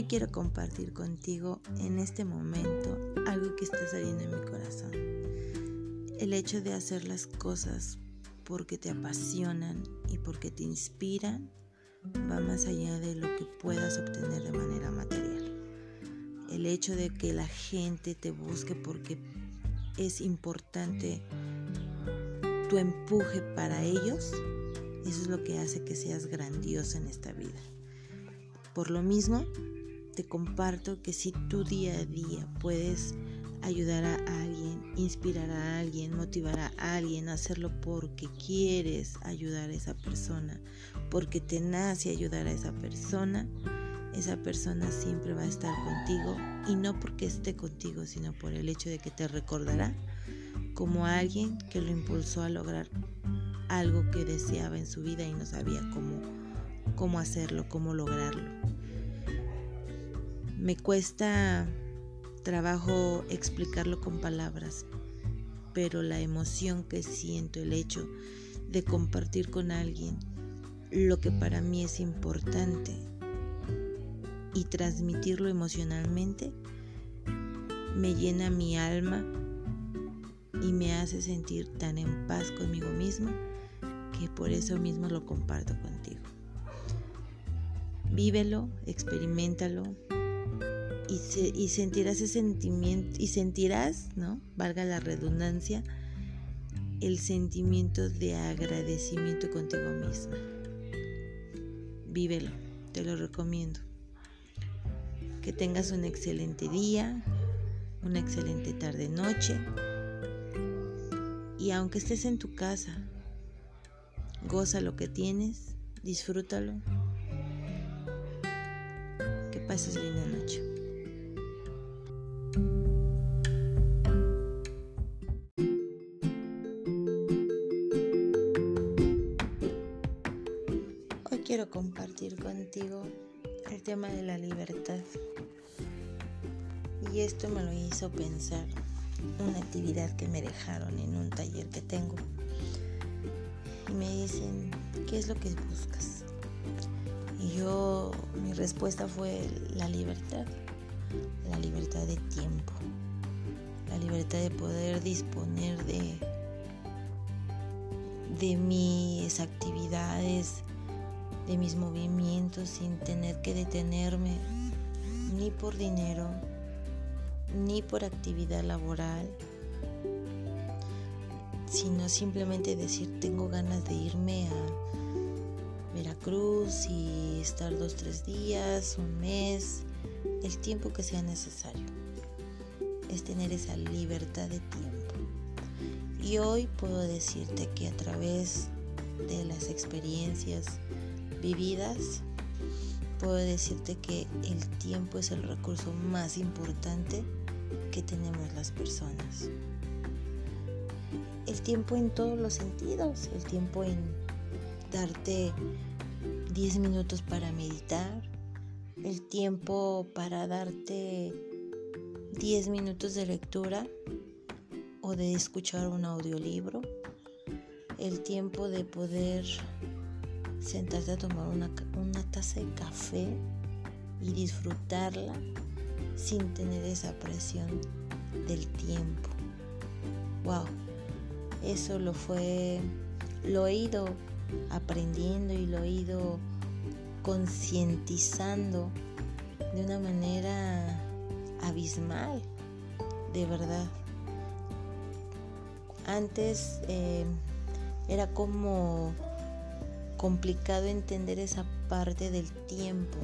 Hoy quiero compartir contigo en este momento algo que está saliendo en mi corazón. El hecho de hacer las cosas porque te apasionan y porque te inspiran va más allá de lo que puedas obtener de manera material. El hecho de que la gente te busque porque es importante tu empuje para ellos, eso es lo que hace que seas grandioso en esta vida. Por lo mismo, te comparto que si tú día a día puedes ayudar a alguien, inspirar a alguien, motivar a alguien, hacerlo porque quieres ayudar a esa persona, porque te nace ayudar a esa persona, esa persona siempre va a estar contigo y no porque esté contigo, sino por el hecho de que te recordará como alguien que lo impulsó a lograr algo que deseaba en su vida y no sabía cómo, cómo hacerlo, cómo lograrlo. Me cuesta trabajo explicarlo con palabras, pero la emoción que siento, el hecho de compartir con alguien lo que para mí es importante y transmitirlo emocionalmente, me llena mi alma y me hace sentir tan en paz conmigo misma que por eso mismo lo comparto contigo. Vívelo, experimentalo, y, sentirás ese sentimiento y sentirás, ¿no? Valga la redundancia, el sentimiento de agradecimiento contigo misma. Vívelo, te lo recomiendo. Que tengas un excelente día, una excelente tarde noche. Y aunque estés en tu casa, goza lo que tienes, disfrútalo. Que pases linda noche. Compartir contigo el tema de la libertad. Y esto me lo hizo pensar una actividad que me dejaron en un taller que tengo. Y me dicen, ¿qué es lo que buscas? Y yo, mi respuesta fue la libertad. La libertad de tiempo. La libertad de poder disponer de, de mis actividades, de mis movimientos sin tener que detenerme ni por dinero, ni por actividad laboral, sino simplemente decir tengo ganas de irme a Veracruz y estar dos, tres días, un mes, el tiempo que sea necesario. Es tener esa libertad de tiempo. Y hoy puedo decirte que a través de las experiencias, vividas, puedo decirte que el tiempo es el recurso más importante que tenemos las personas. El tiempo en todos los sentidos, el tiempo en darte 10 minutos para meditar, el tiempo para darte 10 minutos de lectura o de escuchar un audiolibro, el tiempo de poder sentarte a tomar una, taza de café y disfrutarla sin tener esa presión del tiempo. Wow, eso lo fue, lo he ido aprendiendo y lo he ido concientizando de una manera abismal, de verdad. Antes eh, era como complicado entender esa parte del tiempo,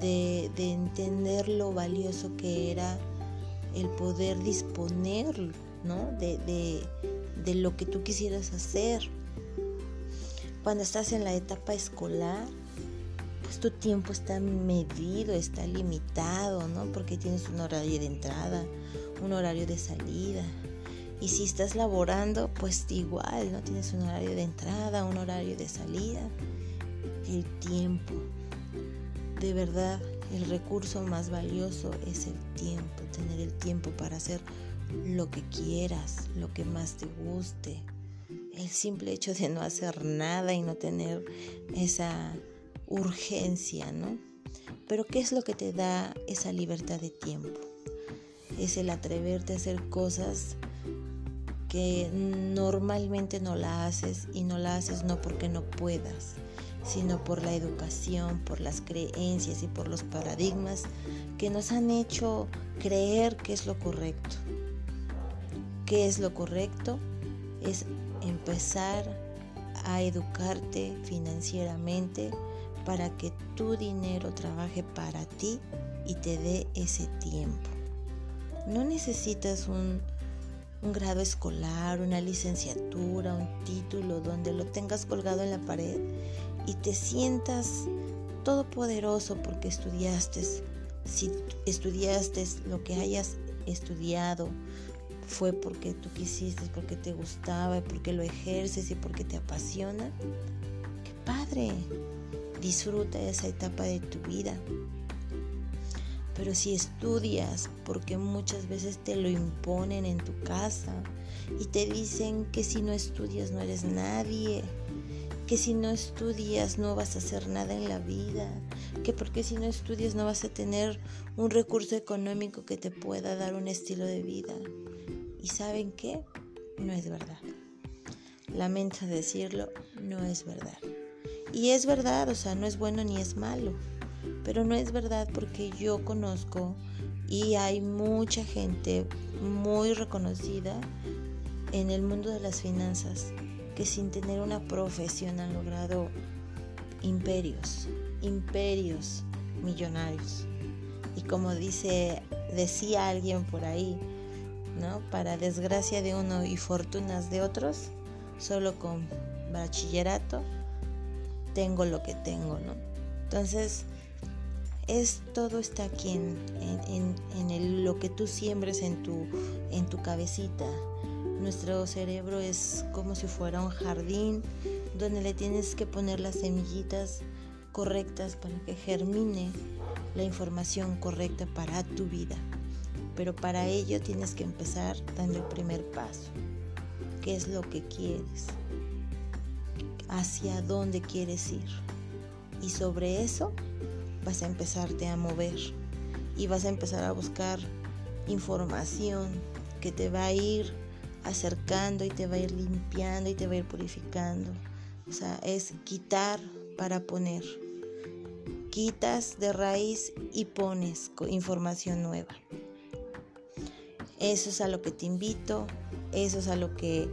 de, entender lo valioso que era el poder disponer ¿no? de, de lo que tú quisieras hacer. Cuando estás en la etapa escolar, pues tu tiempo está medido, está limitado, ¿no? Porque tienes un horario de entrada, un horario de salida. Y si estás laborando, pues igual, ¿no? Tienes un horario de entrada, un horario de salida. El tiempo. De verdad, el recurso más valioso es el tiempo. Tener el tiempo para hacer lo que quieras, lo que más te guste. El simple hecho de no hacer nada y no tener esa urgencia, ¿no? Pero ¿qué es lo que te da esa libertad de tiempo? Es el atreverte a hacer cosas que normalmente no la haces y no la haces no porque no puedas, sino por la educación, por las creencias y por los paradigmas que nos han hecho creer que es lo correcto. ¿Qué es lo correcto? Es empezar a educarte financieramente para que tu dinero trabaje para ti y te dé ese tiempo. No necesitas un, un, grado escolar, una licenciatura, un título donde lo tengas colgado en la pared y te sientas todopoderoso porque estudiaste. Si estudiaste lo que hayas estudiado, fue porque tú quisiste, porque te gustaba, porque lo ejerces y porque te apasiona. ¡Qué padre! Disfruta esa etapa de tu vida. Pero si estudias, porque muchas veces te lo imponen en tu casa y te dicen que si no estudias no eres nadie, que si no estudias no vas a hacer nada en la vida, que porque si no estudias no vas a tener un recurso económico que te pueda dar un estilo de vida. ¿Y saben qué? No es verdad. Lamento decirlo, no es verdad. Y es verdad, o sea, no es bueno ni es malo. Pero no es verdad porque yo conozco y hay mucha gente muy reconocida en el mundo de las finanzas que sin tener una profesión han logrado imperios, imperios millonarios. Y como dice, decía alguien por ahí, ¿no? Para desgracia de uno y fortunas de otros, solo con bachillerato tengo lo que tengo, ¿no? Entonces, es todo está aquí en, en, lo que tú siembres en tu, en tu cabecita. Nuestro cerebro es como si fuera un jardín donde le tienes que poner las semillitas correctas para que germine la información correcta para tu vida. Pero para ello tienes que empezar dando el primer paso. ¿Qué es lo que quieres? hacia dónde quieres ir. Y sobre eso vas a empezarte a mover y vas a empezar a buscar información que te va a ir acercando y te va a ir limpiando y te va a ir purificando. O sea, es quitar para poner. Quitas de raíz y pones información nueva. Eso es a lo que te invito, eso es a lo que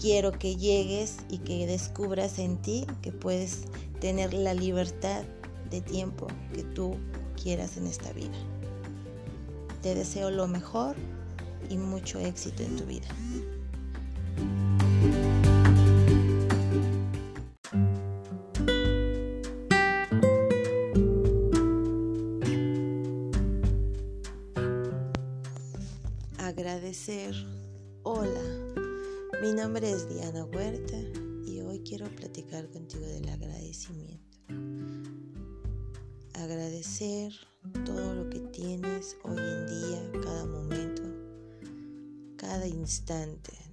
quiero que llegues y que descubras en ti que puedes tener la libertad de tiempo que tú quieras en esta vida. Te deseo lo mejor y mucho éxito en tu vida.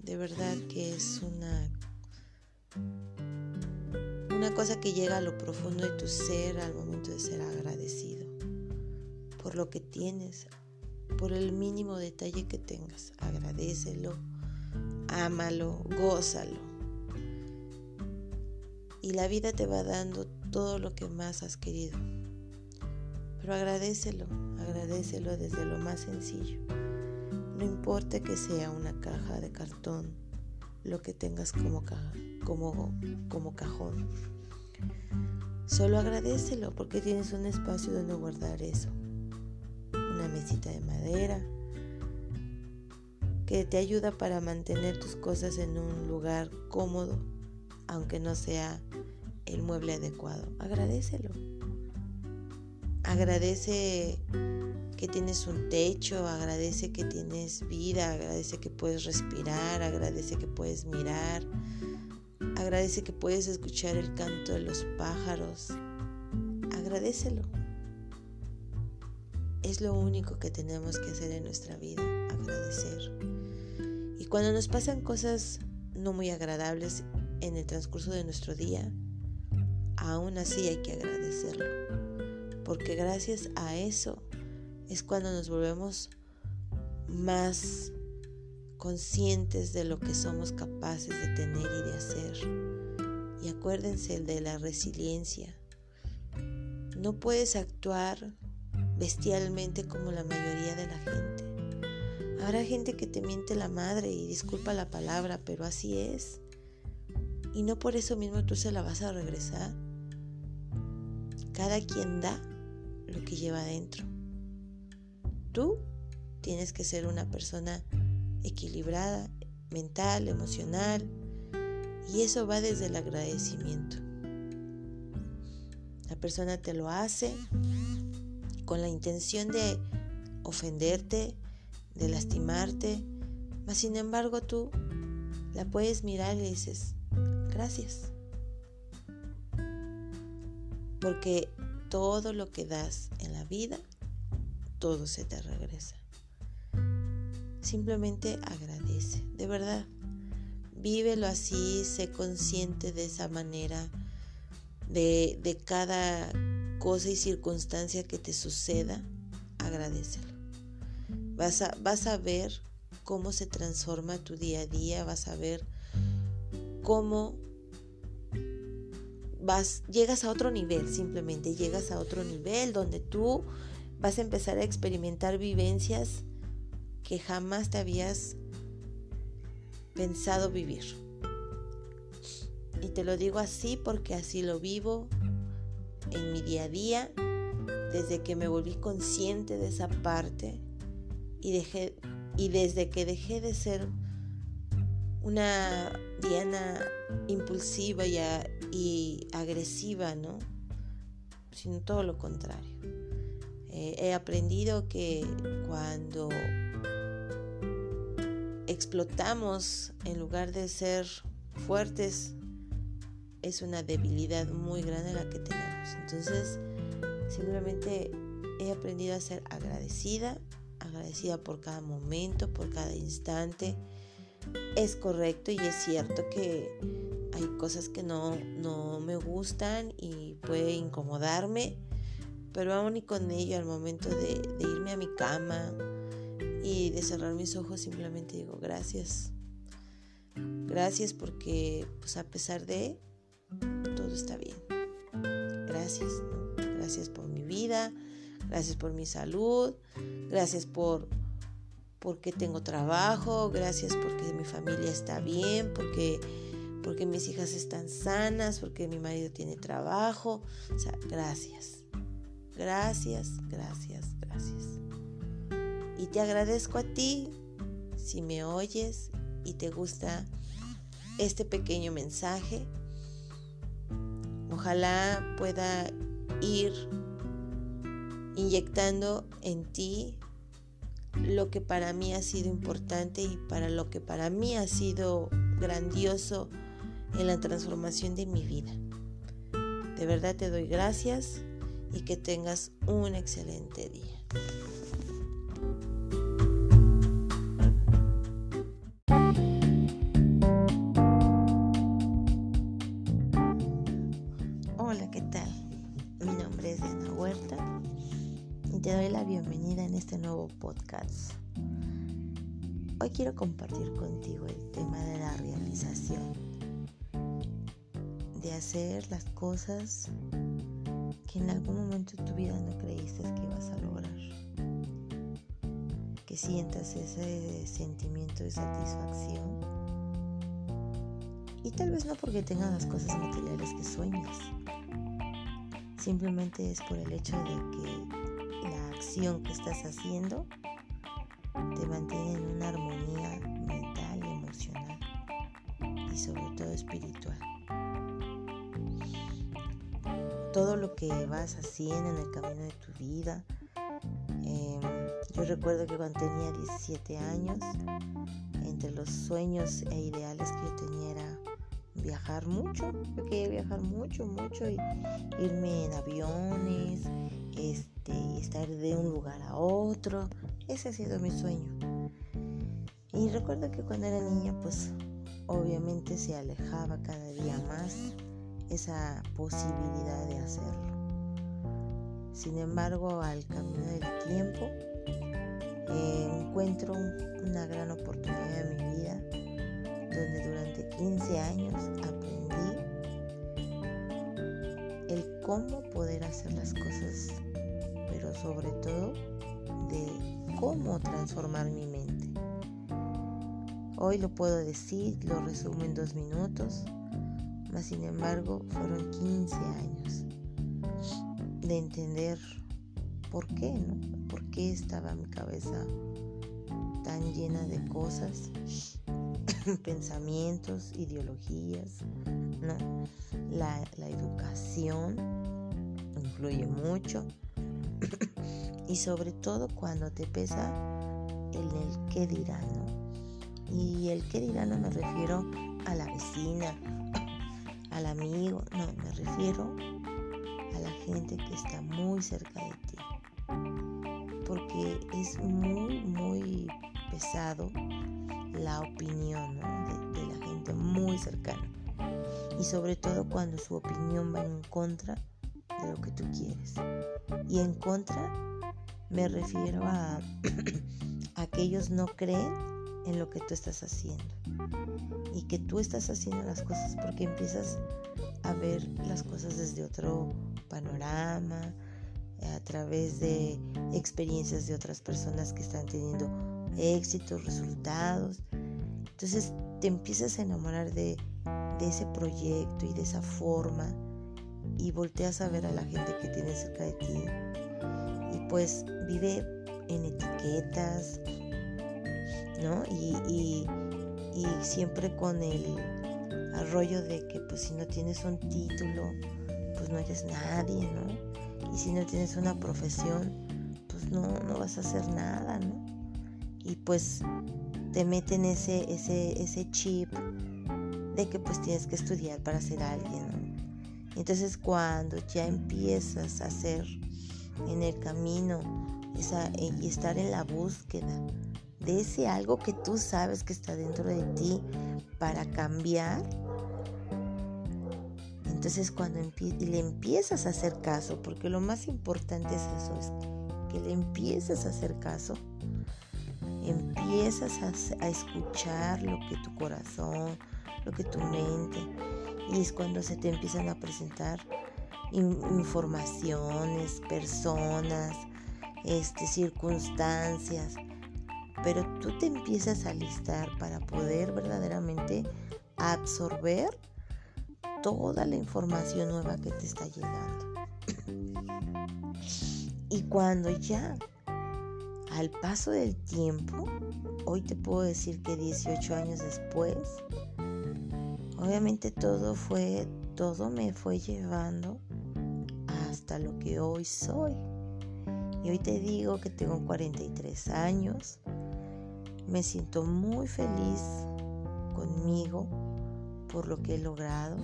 De verdad que es una una cosa que llega a lo profundo de tu ser al momento de ser agradecido por lo que tienes, por el mínimo detalle que tengas. Agradecelo ámalo, gózalo. Y la vida te va dando todo lo que más has querido. Pero agradecelo, agradecelo desde lo más sencillo. No importa que sea una caja de cartón, lo que tengas como, como, como cajón. Solo agradecelo porque tienes un espacio donde guardar eso. Una mesita de madera, que te ayuda para mantener tus cosas en un lugar cómodo, aunque no sea el mueble adecuado. Agradecelo. Agradece que tienes un techo, agradece que tienes vida, agradece que puedes respirar, agradece que puedes mirar, agradece que puedes escuchar el canto de los pájaros. Agradecelo. Es lo único que tenemos que hacer en nuestra vida, agradecer. Y cuando nos pasan cosas no muy agradables en el transcurso de nuestro día, aún así hay que agradecerlo. Porque gracias a eso es cuando nos volvemos más conscientes de lo que somos capaces de tener y de hacer. Y acuérdense de la resiliencia. No puedes actuar bestialmente como la mayoría de la gente. Habrá gente que te miente la madre y disculpa la palabra, pero así es. Y no por eso mismo tú se la vas a regresar. Cada quien da lo que lleva adentro. Tú tienes que ser una persona equilibrada, mental, emocional, y eso va desde el agradecimiento. La persona te lo hace con la intención de ofenderte, de lastimarte, mas sin embargo tú la puedes mirar y dices, gracias. Porque todo lo que das en la vida, todo se te regresa. Simplemente agradece, de verdad. Vívelo así, sé consciente de esa manera, de, de cada cosa y circunstancia que te suceda, agradecelo. Vas a, vas a ver cómo se transforma tu día a día, vas a ver cómo llegas a otro nivel, simplemente llegas a otro nivel donde tú vas a empezar a experimentar vivencias que jamás te habías pensado vivir. Y te lo digo así porque así lo vivo en mi día a día, desde que me volví consciente de esa parte y desde que dejé de ser una Diana impulsiva y, agresiva, ¿no? Sino todo lo contrario. Eh, he aprendido que cuando explotamos en lugar de ser fuertes, es una debilidad muy grande la que tenemos. Entonces, simplemente he aprendido a ser agradecida, agradecida por cada momento, por cada instante. Es correcto y es cierto que hay cosas que no, no me gustan y puede incomodarme, pero aún y con ello al momento de, de irme a mi cama y de cerrar mis ojos simplemente digo gracias. Gracias porque pues a pesar de todo está bien. Gracias, gracias por mi vida, gracias por mi salud, gracias por porque tengo trabajo, gracias porque mi familia está bien, porque porque mis hijas están sanas, porque mi marido tiene trabajo, o sea, gracias. Gracias, gracias, gracias. Y te agradezco a ti si me oyes y te gusta este pequeño mensaje Ojalá pueda ir inyectando en ti lo que para mí ha sido importante y para lo que para mí ha sido grandioso en la transformación de mi vida. De verdad te doy gracias y que tengas un excelente día. Hoy quiero compartir contigo el tema de la realización, de hacer las cosas que en algún momento de tu vida no creíste que ibas a lograr. Que sientas ese sentimiento de satisfacción. Y tal vez no porque tengas las cosas materiales que sueñas. Simplemente es por el hecho de que la acción que estás haciendo te mantiene en una armonía mental y emocional y sobre todo espiritual. Todo lo que vas haciendo en el camino de tu vida. Em, yo recuerdo que cuando tenía 17 años, entre los sueños e ideales que yo tenía era viajar mucho. Yo quería viajar mucho, mucho y irme en aviones, este, estar de un lugar a otro. Ese ha sido mi sueño. Y recuerdo que cuando era niña, pues obviamente se alejaba cada día más esa posibilidad de hacerlo. Sin embargo, al camino del tiempo, encuentro una gran oportunidad en mi vida donde durante 15 años aprendí el cómo poder hacer las cosas, pero sobre todo de cómo transformar mi mente. Hoy lo puedo decir, lo resumo en dos minutos, mas sin embargo fueron 15 años de entender por qué, ¿no? ¿Por qué estaba mi cabeza tan llena de cosas, pensamientos, ideologías, ¿no? La, la educación influye mucho y sobre todo cuando te pesa el, el qué dirán, ¿no? Y el qué dirán no me refiero a la vecina, al amigo, no, me refiero a la gente que está muy cerca de ti. Porque es muy, muy pesado la opinión de, de la gente muy cercana. Y sobre todo cuando su opinión va en contra de lo que tú quieres. Y en contra me refiero a, a que ellos no creen en lo que tú estás haciendo y que tú estás haciendo las cosas porque empiezas a ver las cosas desde otro panorama, a través de experiencias de otras personas que están teniendo éxitos, resultados. Entonces te empiezas a enamorar de, de ese proyecto y de esa forma y volteas a ver a la gente que tienes cerca de ti y pues vive en etiquetas, ¿no? Y, siempre con el arroyo de que pues si no tienes un título, pues no eres nadie, ¿no? Y si no tienes una profesión, pues no, no vas a hacer nada, ¿no? Y pues te meten ese, ese, ese chip de que pues tienes que estudiar para ser alguien, ¿no? Entonces cuando ya empiezas a hacer en el camino esa, y estar en la búsqueda de ese algo que tú sabes que está dentro de ti para cambiar. Entonces cuando le empiezas a hacer caso, porque lo más importante es eso, es que le empiezas a hacer caso, empiezas a escuchar lo que tu corazón, lo que tu mente, y es cuando se te empiezan a presentar informaciones, personas, este, circunstancias, pero tú te empiezas a listar para poder verdaderamente absorber toda la información nueva que te está llegando. Y cuando ya, al paso del tiempo, hoy te puedo decir que 18 años después, obviamente todo fue, todo me fue llevando hasta lo que hoy soy. Y hoy te digo que tengo 43 años, me siento muy feliz conmigo por lo que he logrado.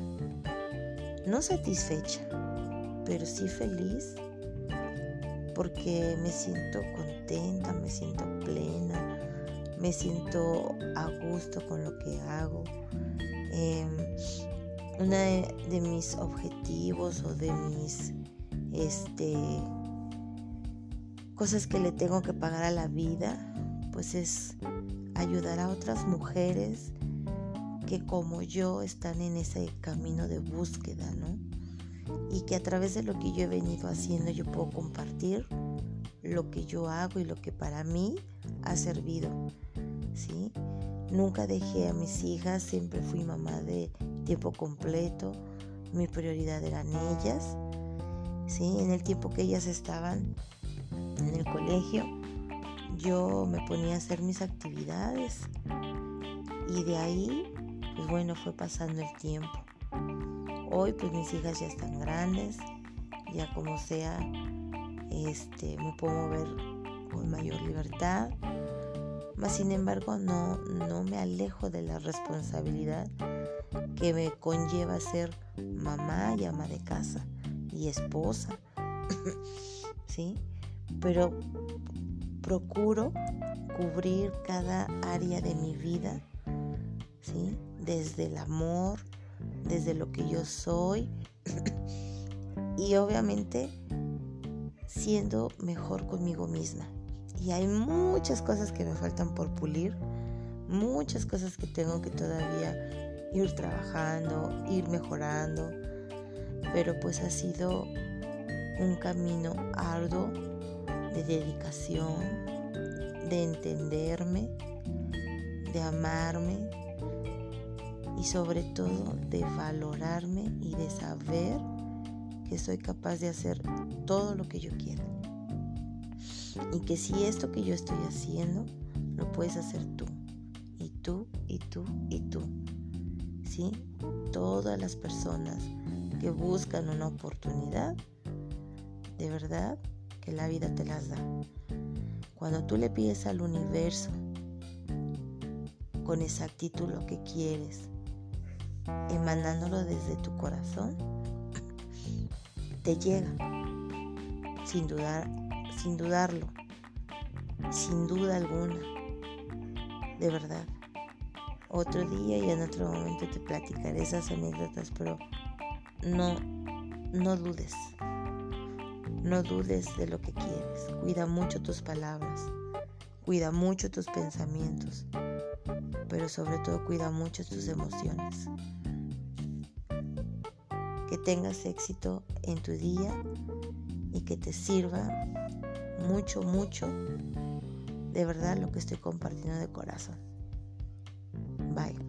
No satisfecha, pero sí feliz porque me siento contenta, me siento plena, me siento a gusto con lo que hago. Eh, uno de, de, mis objetivos o de mis este, cosas que le tengo que pagar a la vida pues es ayudar a otras mujeres que como yo están en ese camino de búsqueda, ¿no? Y que a través de lo que yo he venido haciendo yo puedo compartir lo que yo hago y lo que para mí ha servido, ¿sí? Nunca dejé a mis hijas, siempre fui mamá de tiempo completo, mi prioridad eran ellas, ¿sí? En el tiempo que ellas estaban en el colegio, yo me ponía a hacer mis actividades y de ahí, pues bueno, fue pasando el tiempo. Hoy pues mis hijas ya están grandes, ya como sea, este, me puedo mover con mayor libertad, mas sin embargo no, no me alejo de la responsabilidad que me conlleva ser mamá y ama de casa y esposa, ¿sí? Pero procuro cubrir cada área de mi vida, ¿sí? Desde el amor, desde lo que yo soy y obviamente siendo mejor conmigo misma. Y hay muchas cosas que me faltan por pulir, muchas cosas que tengo que todavía ir trabajando, ir mejorando, pero pues ha sido un camino arduo de dedicación, de entenderme, de amarme y sobre todo de valorarme y de saber que soy capaz de hacer todo lo que yo quiero. Y que si esto que yo estoy haciendo, lo puedes hacer tú. Y tú, y tú, y tú. ¿Sí? Todas las personas que buscan una oportunidad, de verdad que la vida te las da. Cuando tú le pides al universo con exactitud lo que quieres, emanándolo desde tu corazón, te llega, sin dudar, sin dudarlo, sin duda alguna, de verdad. Otro día y en otro momento te platicaré esas anécdotas, pero no, no dudes, no dudes de lo que quieres. Cuida mucho tus palabras, cuida mucho tus pensamientos, pero sobre todo cuida mucho tus emociones que tengas éxito en tu día y que te sirva mucho, mucho de verdad lo que estoy compartiendo de corazón. Bye.